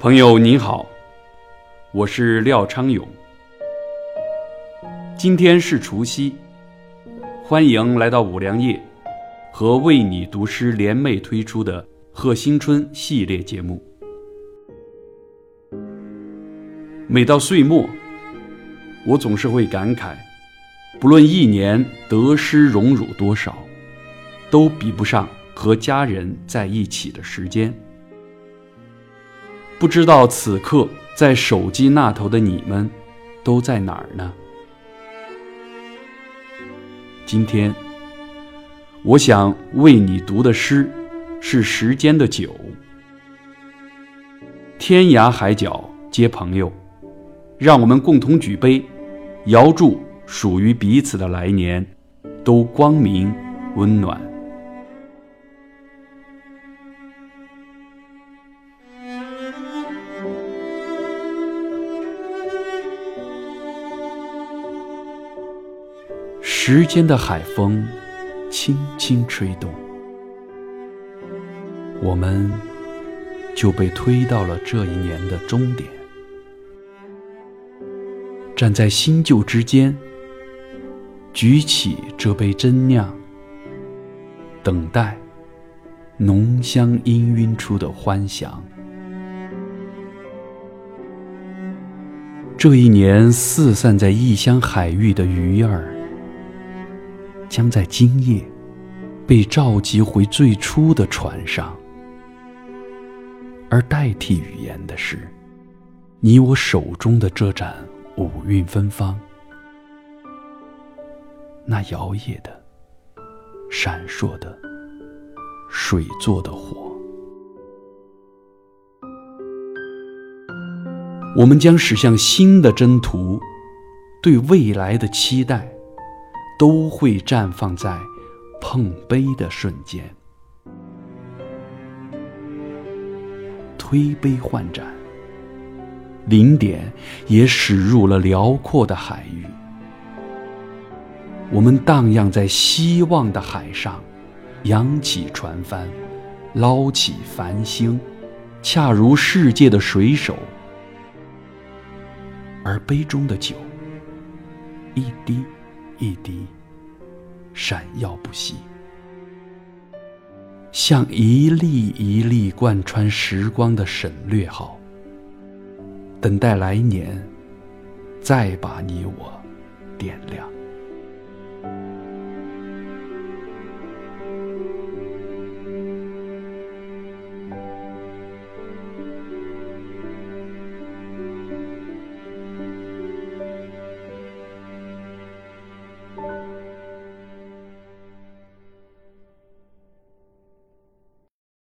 朋友您好，我是廖昌永。今天是除夕，欢迎来到五粮液和为你读诗联袂推出的贺新春系列节目。每到岁末，我总是会感慨，不论一年得失荣辱多少，都比不上和家人在一起的时间。不知道此刻在手机那头的你们都在哪儿呢？今天，我想为你读的诗是时间的酒。天涯海角皆朋友，让我们共同举杯，遥祝属于彼此的来年都光明温暖。时间的海风，轻轻吹动，我们就被推到了这一年的终点。站在新旧之间，举起这杯真酿，等待浓香氤氲出的欢享。这一年四散在异乡海域的鱼儿。将在今夜被召集回最初的船上，而代替语言的是你我手中的这盏五韵芬芳，那摇曳的、闪烁的、水做的火。我们将驶向新的征途，对未来的期待。都会绽放在碰杯的瞬间，推杯换盏，零点也驶入了辽阔的海域。我们荡漾在希望的海上，扬起船帆，捞起繁星，恰如世界的水手，而杯中的酒，一滴。一滴，闪耀不息，像一粒一粒贯穿时光的省略号，等待来年再把你我点亮。